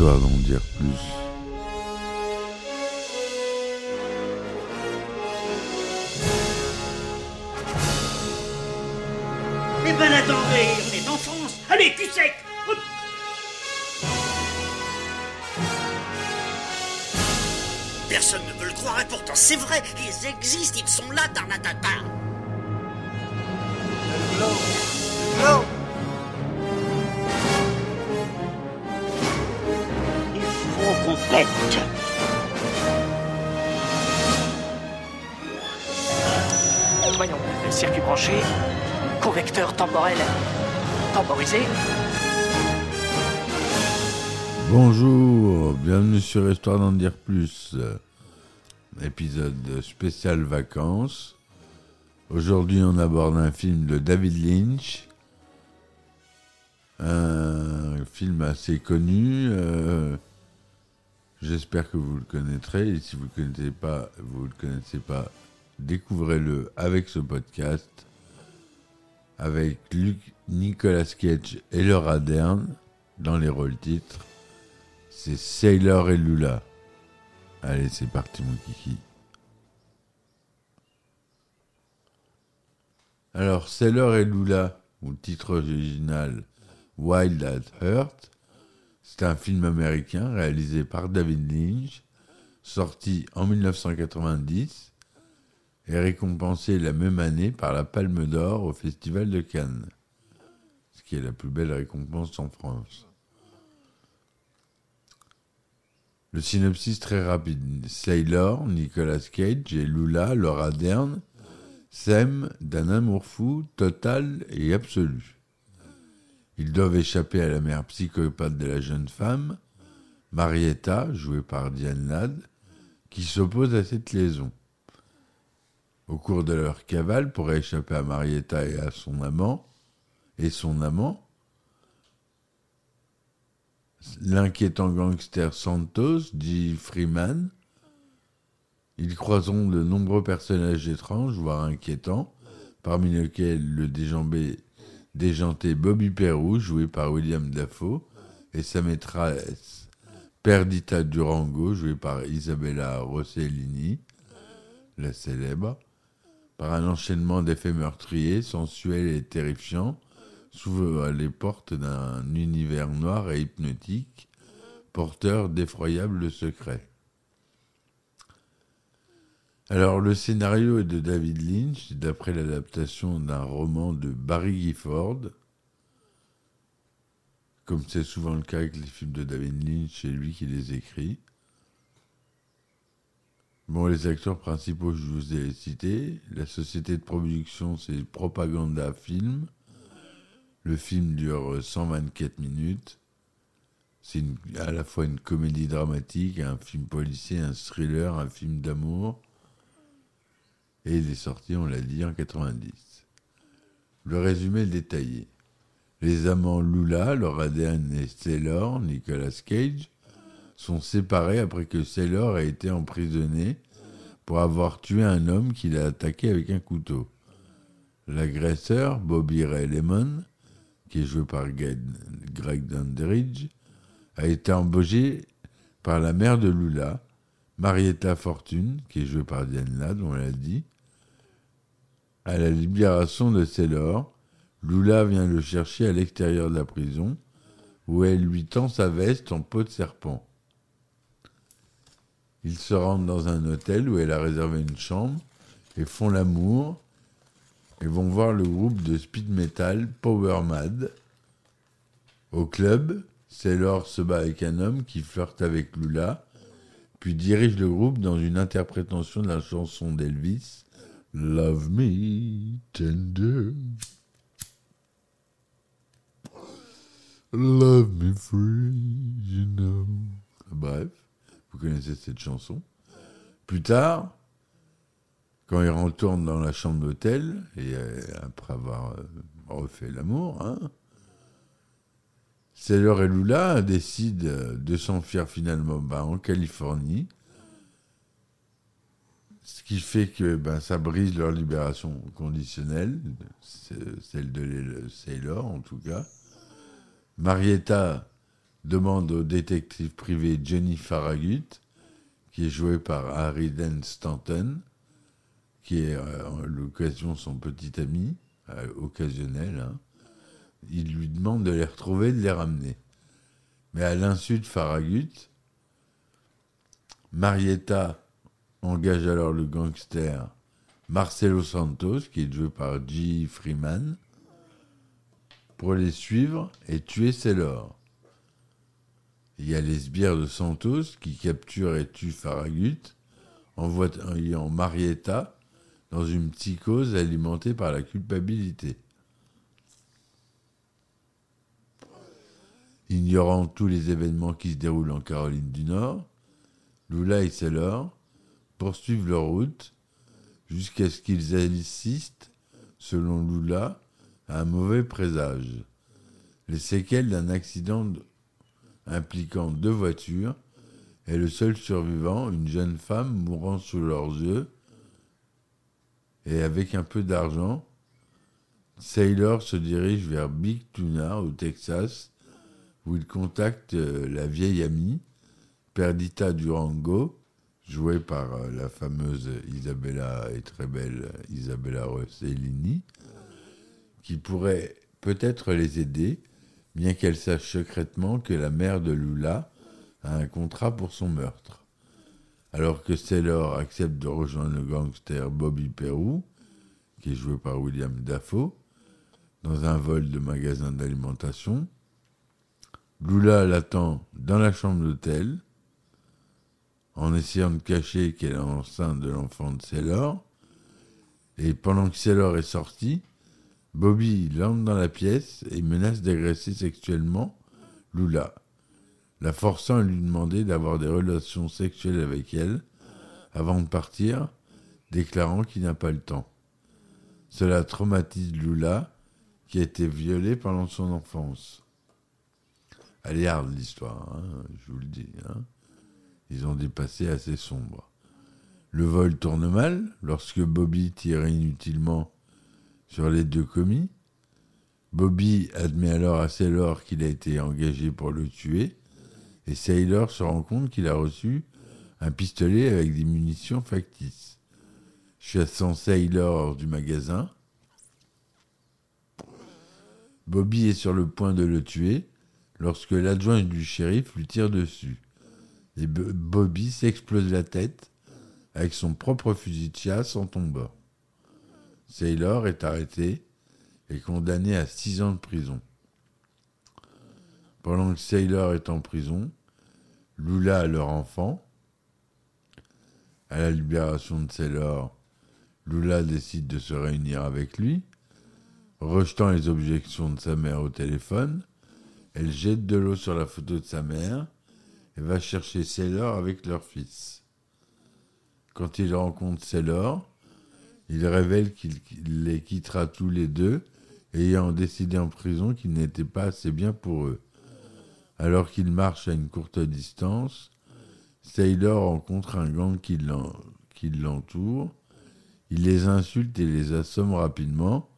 histoire d'en dire plus. Eh ben attendez, on est en France Allez, cul sec. Hop. Personne ne veut le croire et pourtant c'est vrai, ils existent, ils sont là, Tarnatata Voyons, circuit branché, convecteur temporel temporisé. Bonjour, bienvenue sur Histoire d'en dire plus, épisode spécial vacances. Aujourd'hui, on aborde un film de David Lynch, un film assez connu. euh, J'espère que vous le connaîtrez. Et si vous ne le connaissez pas, vous le connaissez pas, découvrez-le avec ce podcast, avec Luc, Nicolas Cage et Laura Dern dans les rôles titres. C'est Sailor et Lula. Allez, c'est parti, mon kiki. Alors, Sailor et Lula, ou titre original Wild at Heart, c'est un film américain réalisé par David Lynch, sorti en 1990 et récompensé la même année par la Palme d'Or au Festival de Cannes, ce qui est la plus belle récompense en France. Le synopsis très rapide. Sailor, Nicolas Cage et Lula, Laura Dern, s'aiment d'un amour fou, total et absolu. Ils doivent échapper à la mère psychopathe de la jeune femme, Marietta, jouée par Diane Ladd, qui s'oppose à cette liaison. Au cours de leur cavale pour échapper à Marietta et à son amant, et son amant, l'inquiétant gangster Santos, dit Freeman, ils croiseront de nombreux personnages étranges, voire inquiétants, parmi lesquels le déjambé, déjanté Bobby Perrou, joué par William Dafoe, et sa maîtresse Perdita Durango, jouée par Isabella Rossellini, la célèbre, par un enchaînement d'effets meurtriers, sensuels et terrifiants, s'ouvre les portes d'un univers noir et hypnotique, porteur d'effroyables secrets. Alors, le scénario est de David Lynch, d'après l'adaptation d'un roman de Barry Gifford. Comme c'est souvent le cas avec les films de David Lynch, c'est lui qui les écrit. Bon, les acteurs principaux, je vous ai cités. La société de production, c'est Propaganda Film. Le film dure 124 minutes. C'est à la fois une comédie dramatique, un film policier, un thriller, un film d'amour. Et il est sorti, on l'a dit, en 90. Le résumé détaillé. Les amants Lula, Laura Dern et Sailor, Nicolas Cage, sont séparés après que Sailor a été emprisonné pour avoir tué un homme qu'il a attaqué avec un couteau. L'agresseur, Bobby Ray Lemon, qui est joué par Greg Dandridge, a été embauché par la mère de Lula, Marietta Fortune, qui est jouée par Diane on l'a dit. À la libération de Sailor, Lula vient le chercher à l'extérieur de la prison, où elle lui tend sa veste en peau de serpent. Ils se rendent dans un hôtel où elle a réservé une chambre et font l'amour et vont voir le groupe de speed metal Power Mad. Au club, Sailor se bat avec un homme qui flirte avec Lula, puis dirige le groupe dans une interprétation de la chanson d'Elvis, Love Me Tender. Love me free, you know. Bref, vous connaissez cette chanson. Plus tard, quand il retourne dans la chambre d'hôtel, et euh, après avoir euh, refait l'amour, hein, Sailor et Lula décident euh, de s'enfuir finalement bah, en Californie, ce qui fait que ben, ça brise leur libération conditionnelle, celle de Sailor en tout cas. Marietta demande au détective privé Jenny Farragut, qui est joué par Harry Dent Stanton, qui est euh, à l'occasion son petit ami, euh, occasionnel. hein. Il lui demande de les retrouver, de les ramener. Mais à l'insu de Farragut, Marietta engage alors le gangster Marcelo Santos, qui est joué par G. Freeman, pour les suivre et tuer Sailor. Il y a les sbires de Santos qui capturent et tuent Farragut, envoyant Marietta dans une psychose alimentée par la culpabilité. Ignorant tous les événements qui se déroulent en Caroline du Nord, Lula et Sailor poursuivent leur route jusqu'à ce qu'ils assistent, selon Lula, à un mauvais présage. Les séquelles d'un accident de- impliquant deux voitures et le seul survivant, une jeune femme mourant sous leurs yeux et avec un peu d'argent, Sailor se dirige vers Big Tuna au Texas où il contacte euh, la vieille amie Perdita Durango, jouée par euh, la fameuse Isabella et très belle Isabella Rossellini, qui pourrait peut-être les aider, bien qu'elle sache secrètement que la mère de Lula a un contrat pour son meurtre. Alors que Sailor accepte de rejoindre le gangster Bobby Perou, qui est joué par William Dafoe, dans un vol de magasin d'alimentation, Lula l'attend dans la chambre d'hôtel, en essayant de cacher qu'elle est enceinte de l'enfant de Sailor. Et pendant que Sailor est sorti, Bobby entre dans la pièce et menace d'agresser sexuellement Lula, la forçant à lui demander d'avoir des relations sexuelles avec elle avant de partir, déclarant qu'il n'a pas le temps. Cela traumatise Lula, qui a été violée pendant son enfance. Elle est hard l'histoire, hein, je vous le dis. hein. Ils ont des passés assez sombres. Le vol tourne mal lorsque Bobby tire inutilement sur les deux commis. Bobby admet alors à Sailor qu'il a été engagé pour le tuer, et Sailor se rend compte qu'il a reçu un pistolet avec des munitions factices. Chassant Sailor hors du magasin, Bobby est sur le point de le tuer lorsque l'adjoint du shérif lui tire dessus. Et Bo- Bobby s'explose la tête avec son propre fusil de chasse en tombant. Sailor est arrêté et condamné à six ans de prison. Pendant que Sailor est en prison, Lula a leur enfant. À la libération de Sailor, Lula décide de se réunir avec lui. Rejetant les objections de sa mère au téléphone, elle jette de l'eau sur la photo de sa mère et va chercher Sailor avec leur fils. Quand il rencontre Sailor, il révèle qu'il les quittera tous les deux, ayant décidé en prison qu'il n'était pas assez bien pour eux. Alors qu'il marche à une courte distance, Sailor rencontre un gang qui l'entoure. Il les insulte et les assomme rapidement.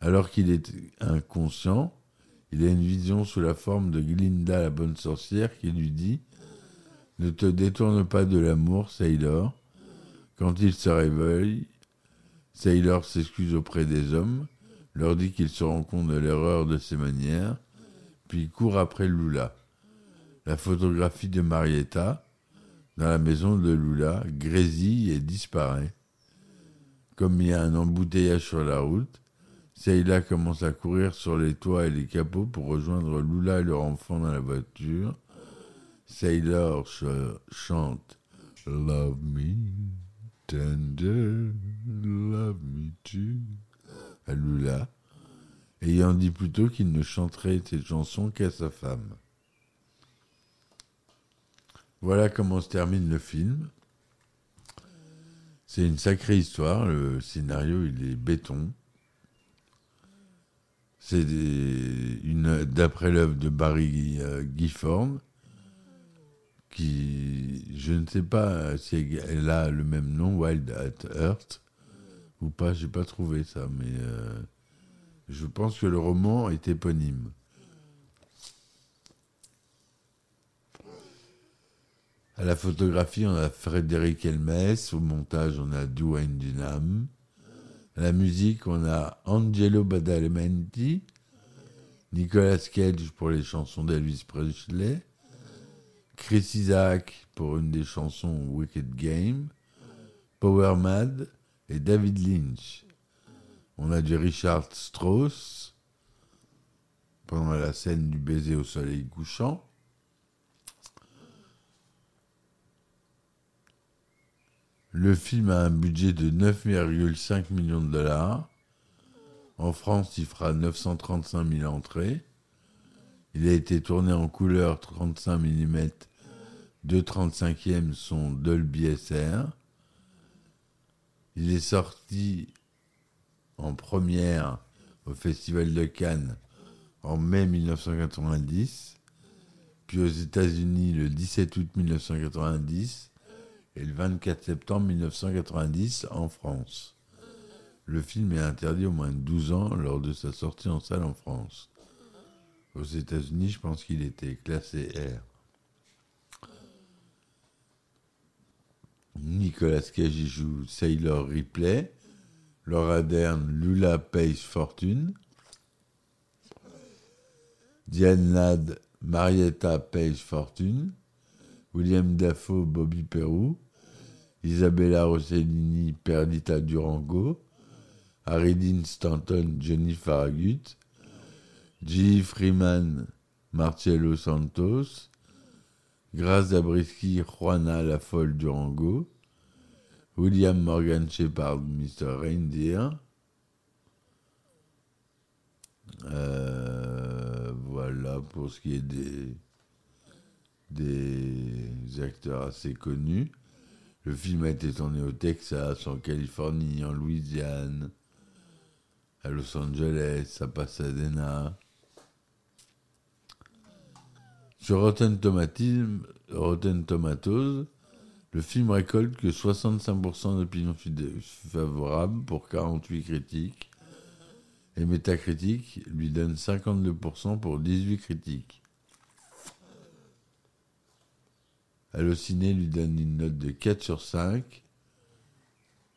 Alors qu'il est inconscient, il a une vision sous la forme de Glinda la bonne sorcière qui lui dit Ne te détourne pas de l'amour, Sailor. Quand il se réveille, Sailor s'excuse auprès des hommes, leur dit qu'il se rend compte de l'erreur de ses manières, puis court après Lula. La photographie de Marietta, dans la maison de Lula, grésille et disparaît. Comme il y a un embouteillage sur la route, Saïla commence à courir sur les toits et les capots pour rejoindre Lula et leur enfant dans la voiture. Sailor ch- chante Love me tender, love me too à Lula, ayant dit plutôt qu'il ne chanterait cette chanson qu'à sa femme. Voilà comment se termine le film. C'est une sacrée histoire, le scénario il est béton. C'est une d'après l'œuvre de Barry euh, Gifford, qui je ne sais pas si elle a le même nom, Wild at Earth, ou pas, j'ai pas trouvé ça, mais euh, je pense que le roman est éponyme. À la photographie, on a Frédéric Elmes. Au montage, on a Dwayne Dunham. La musique, on a Angelo Badalamenti, Nicolas Cage pour les chansons d'Elvis Presley, Chris Isaac pour une des chansons Wicked Game, Power Mad et David Lynch. On a du Richard Strauss pendant la scène du baiser au soleil couchant. Le film a un budget de 9,5 millions de dollars. En France, il fera 935 000 entrées. Il a été tourné en couleur 35 mm. Deux 35e sont Dolby SR. Il est sorti en première au Festival de Cannes en mai 1990, puis aux États-Unis le 17 août 1990 et le 24 septembre 1990 en France. Le film est interdit au moins de 12 ans lors de sa sortie en salle en France. Aux États-Unis, je pense qu'il était classé R. Nicolas Cage y joue Sailor Ripley, Laura Dern, Lula Pace Fortune, Diane Ladd, Marietta Page Fortune, William Dafoe, Bobby Perrou, Isabella Rossellini, Perdita Durango, Harry Stanton, Johnny Farragut, G. Freeman, Marcello Santos, Grace Zabriskie, Juana la folle Durango, William Morgan Shepard, Mr. Reindeer. Euh, voilà pour ce qui est des acteurs assez connus. Le film a été tourné au Texas, en Californie, en Louisiane, à Los Angeles, à Pasadena. Sur Rotten Tomatoes, le film récolte que 65% d'opinions favorables pour 48 critiques et Metacritic lui donne 52% pour 18 critiques. Allociné lui donne une note de 4 sur 5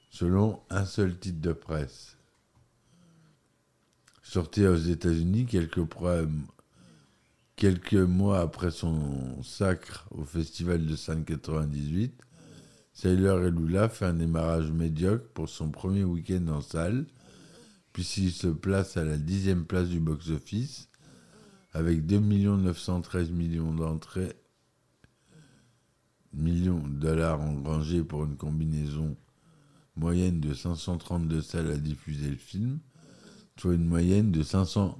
selon un seul titre de presse. Sorti aux États-Unis quelques, mois après son sacre au Festival de San 98, Sailor et Lula fait un démarrage médiocre pour son premier week-end en salle, puisqu'il se place à la dixième place du box-office, avec 2 913 millions d'entrées, millions de dollars engrangés pour une combinaison moyenne de 532 salles à diffuser le film, soit une moyenne de 500,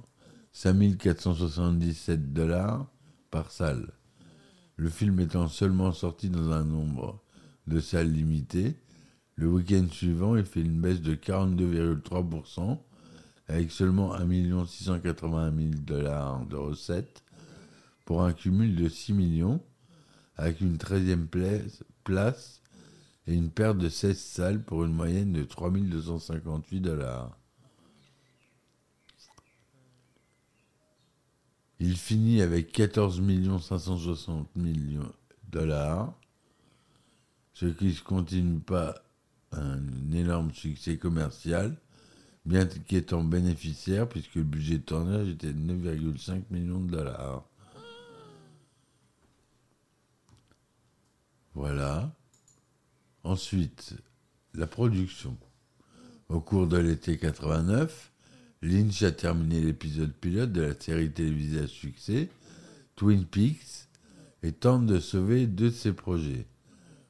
5477 dollars par salle. Le film étant seulement sorti dans un nombre de salles limitées, le week-end suivant, il fait une baisse de 42,3%, avec seulement 1 680 000 dollars de recettes, pour un cumul de 6 millions, avec une 13e place et une perte de 16 salles pour une moyenne de 3 258 dollars. Il finit avec 14 560 000 dollars, ce qui ne continue pas un énorme succès commercial, bien qu'étant bénéficiaire, puisque le budget de tournage était de 9,5 millions de dollars. Voilà. Ensuite, la production. Au cours de l'été 89, Lynch a terminé l'épisode pilote de la série télévisée à succès, Twin Peaks, et tente de sauver deux de ses projets.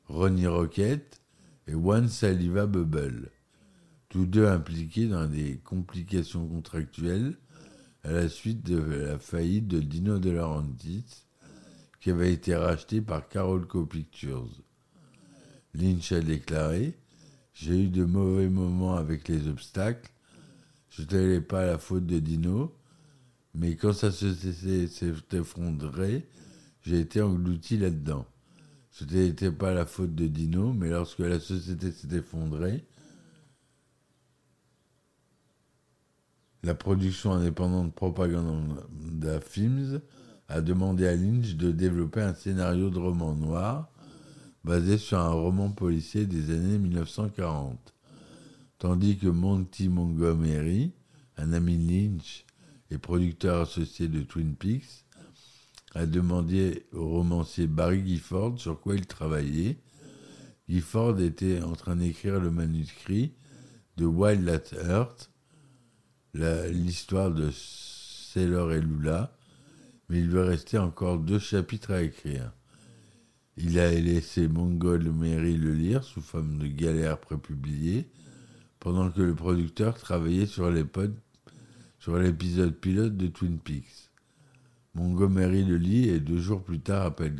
Ronnie Rocket et One Saliva Bubble, tous deux impliqués dans des complications contractuelles à la suite de la faillite de Dino De Laurentiis, qui avait été racheté par Carolco Pictures. Lynch a déclaré J'ai eu de mauvais moments avec les obstacles, je ne tenais pas la faute de Dino, mais quand ça s'est effondré, j'ai été englouti là-dedans. Ce n'était pas la faute de Dino, mais lorsque la société s'est effondrée, la production indépendante Propaganda Films a demandé à Lynch de développer un scénario de roman noir basé sur un roman policier des années 1940. Tandis que Monty Montgomery, un ami Lynch et producteur associé de Twin Peaks, a demandé au romancier Barry Gifford sur quoi il travaillait. Gifford était en train d'écrire le manuscrit de Wild at Heart, l'histoire de Sailor et Lula, mais il lui restait encore deux chapitres à écrire. Il a laissé Montgomery le lire sous forme de galère prépubliée, pendant que le producteur travaillait sur l'épisode sur l'épisode pilote de Twin Peaks. Montgomery le lit et deux jours plus tard appelle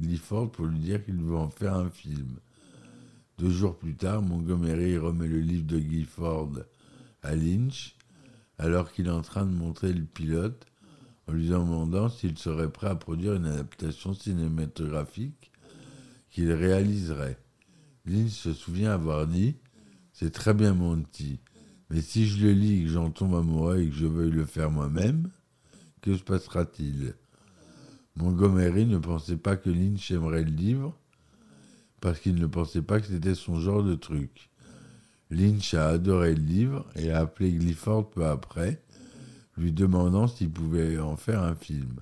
Clifford pour lui dire qu'il veut en faire un film. Deux jours plus tard, Montgomery remet le livre de Gifford à Lynch, alors qu'il est en train de montrer le pilote, en lui demandant s'il serait prêt à produire une adaptation cinématographique qu'il réaliserait. Lynch se souvient avoir dit C'est très bien Monty, mais si je le lis et que j'en tombe amoureux et que je veuille le faire moi-même, que se passera-t-il? Montgomery ne pensait pas que Lynch aimerait le livre parce qu'il ne pensait pas que c'était son genre de truc. Lynch a adoré le livre et a appelé Clifford peu après, lui demandant s'il pouvait en faire un film.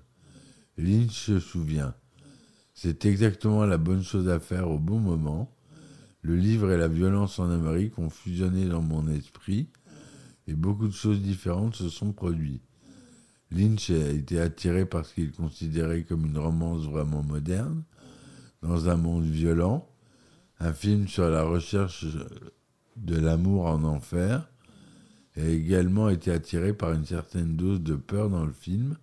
Lynch se souvient. C'est exactement la bonne chose à faire au bon moment. Le livre et la violence en Amérique ont fusionné dans mon esprit et beaucoup de choses différentes se sont produites. Lynch a été attiré par ce qu'il considérait comme une romance vraiment moderne, dans un monde violent, un film sur la recherche de l'amour en enfer, a également été attiré par une certaine dose de peur dans le film,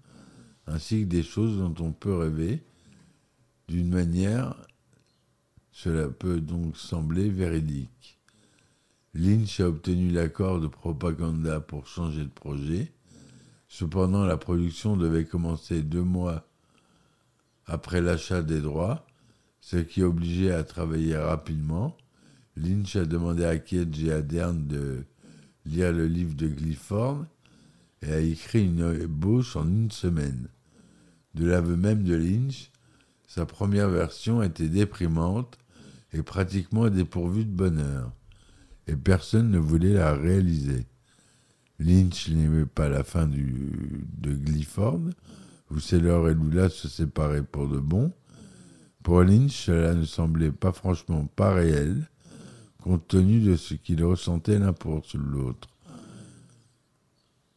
ainsi que des choses dont on peut rêver. D'une manière, cela peut donc sembler véridique. Lynch a obtenu l'accord de Propaganda pour changer de projet. Cependant, la production devait commencer deux mois après l'achat des droits, ce qui obligeait à travailler rapidement. Lynch a demandé à Cage et à Dern de lire le livre de Clifford et a écrit une ébauche en une semaine. De l'aveu même de Lynch, sa première version était déprimante et pratiquement dépourvue de bonheur, et personne ne voulait la réaliser. Lynch n'aimait pas la fin du, de Clifford, où Sailor et Lula se séparaient pour de bon. Pour Lynch, cela ne semblait pas franchement pas réel, compte tenu de ce qu'ils ressentaient l'un pour l'autre.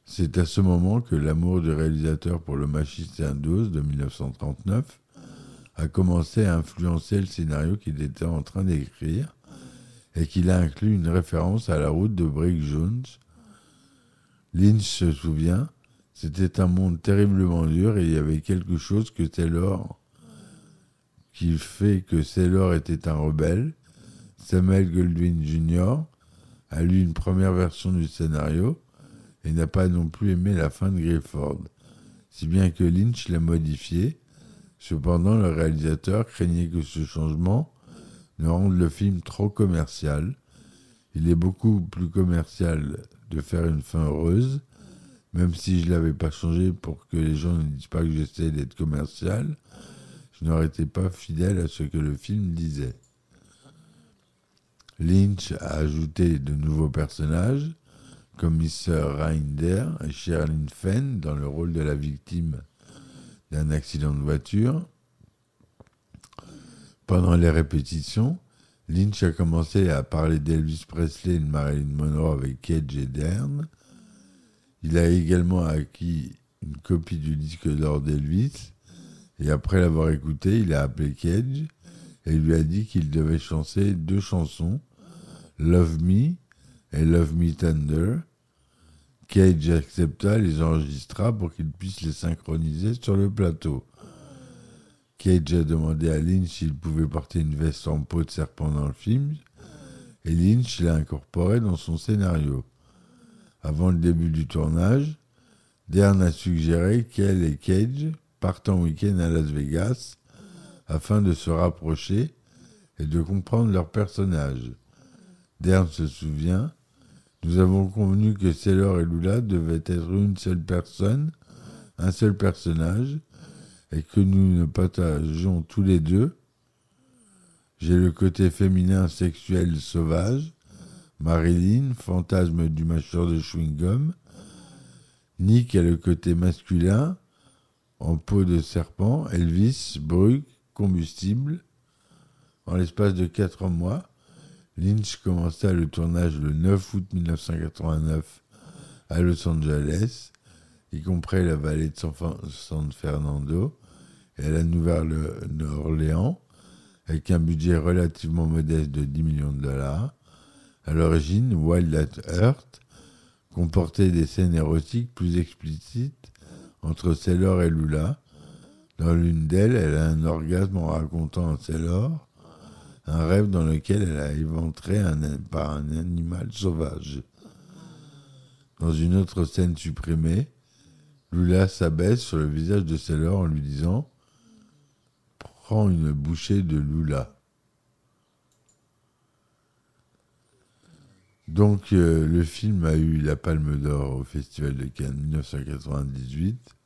C'est à ce moment que l'amour du réalisateur pour le magicien d'Oz de 1939 a commencé à influencer le scénario qu'il était en train d'écrire et qu'il a inclus une référence à la route de Brick Jones. Lynch se souvient, c'était un monde terriblement dur et il y avait quelque chose que Taylor qui fait que Sailor était un rebelle. Samuel Goldwyn Jr. a lu une première version du scénario et n'a pas non plus aimé la fin de Grifford, si bien que Lynch l'a modifié. Cependant, le réalisateur craignait que ce changement ne rende le film trop commercial. Il est beaucoup plus commercial de faire une fin heureuse, même si je ne l'avais pas changé pour que les gens ne disent pas que j'essaie d'être commercial, je n'aurais été pas fidèle à ce que le film disait. Lynch a ajouté de nouveaux personnages, comme Mr. Reinder et Sherilyn Fenn dans le rôle de la victime d'un accident de voiture. Pendant les répétitions, Lynch a commencé à parler d'Elvis Presley et de Marilyn Monroe avec Cage et Dern. Il a également acquis une copie du disque d'or d'Elvis et après l'avoir écouté, il a appelé Cage et lui a dit qu'il devait chanter deux chansons, Love Me et Love Me Tender. Cage accepta, les enregistra pour qu'il puisse les synchroniser sur le plateau. Cage a demandé à Lynch s'il pouvait porter une veste en peau de serpent dans le film, et Lynch l'a incorporé dans son scénario. Avant le début du tournage, Dern a suggéré qu'elle et Cage partent en week-end à Las Vegas afin de se rapprocher et de comprendre leurs personnages. Dern se souvient Nous avons convenu que Sailor et Lula devaient être une seule personne, un seul personnage, et que nous ne partageons tous les deux. J'ai le côté féminin sexuel sauvage, Marilyn, fantasme du mâcheur de chewing-gum. Nick a le côté masculin, en peau de serpent, Elvis, brut, combustible. En l'espace de quatre mois, Lynch commença le tournage le 9 août 1989 à Los Angeles, y compris la vallée de San Fernando et la Nouvelle-Orléans, avec un budget relativement modeste de 10 millions de dollars. À l'origine, Wild at Earth comportait des scènes érotiques plus explicites entre Sailor et Lula. Dans l'une d'elles, elle a un orgasme en racontant à Sailor un rêve dans lequel elle a éventré par un animal sauvage. Dans une autre scène supprimée, Lula s'abaisse sur le visage de Sailor en lui disant Prends une bouchée de Lula. Donc euh, le film a eu la Palme d'Or au Festival de Cannes 1998.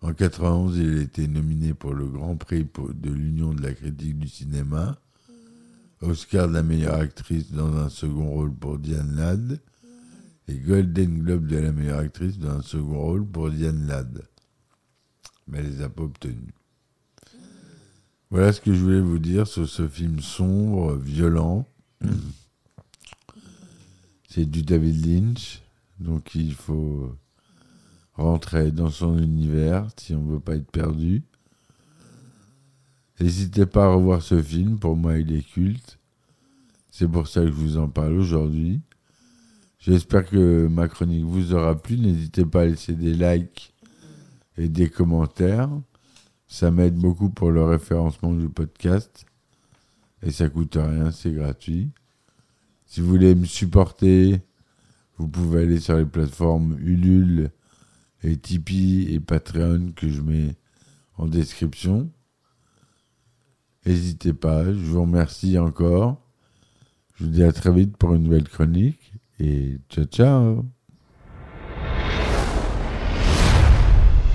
En 91, il a été nominé pour le Grand Prix de l'Union de la critique du cinéma, Oscar de la meilleure actrice dans un second rôle pour Diane Ladd et Golden Globe de la meilleure actrice dans un second rôle pour Diane Ladd. Mais elle les a pas obtenus. Voilà ce que je voulais vous dire sur ce film sombre, violent. C'est du David Lynch, donc il faut rentrer dans son univers si on ne veut pas être perdu. N'hésitez pas à revoir ce film, pour moi il est culte. C'est pour ça que je vous en parle aujourd'hui. J'espère que ma chronique vous aura plu. N'hésitez pas à laisser des likes et des commentaires. Ça m'aide beaucoup pour le référencement du podcast. Et ça coûte rien, c'est gratuit. Si vous voulez me supporter, vous pouvez aller sur les plateformes Ulule et Tipeee et Patreon que je mets en description. N'hésitez pas, je vous remercie encore. Je vous dis à très vite pour une nouvelle chronique et ciao ciao.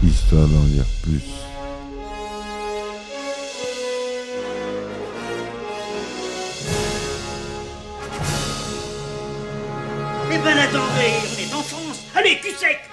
Histoire d'en dire plus. Eh ben attendez, on est en France Allez, cul sec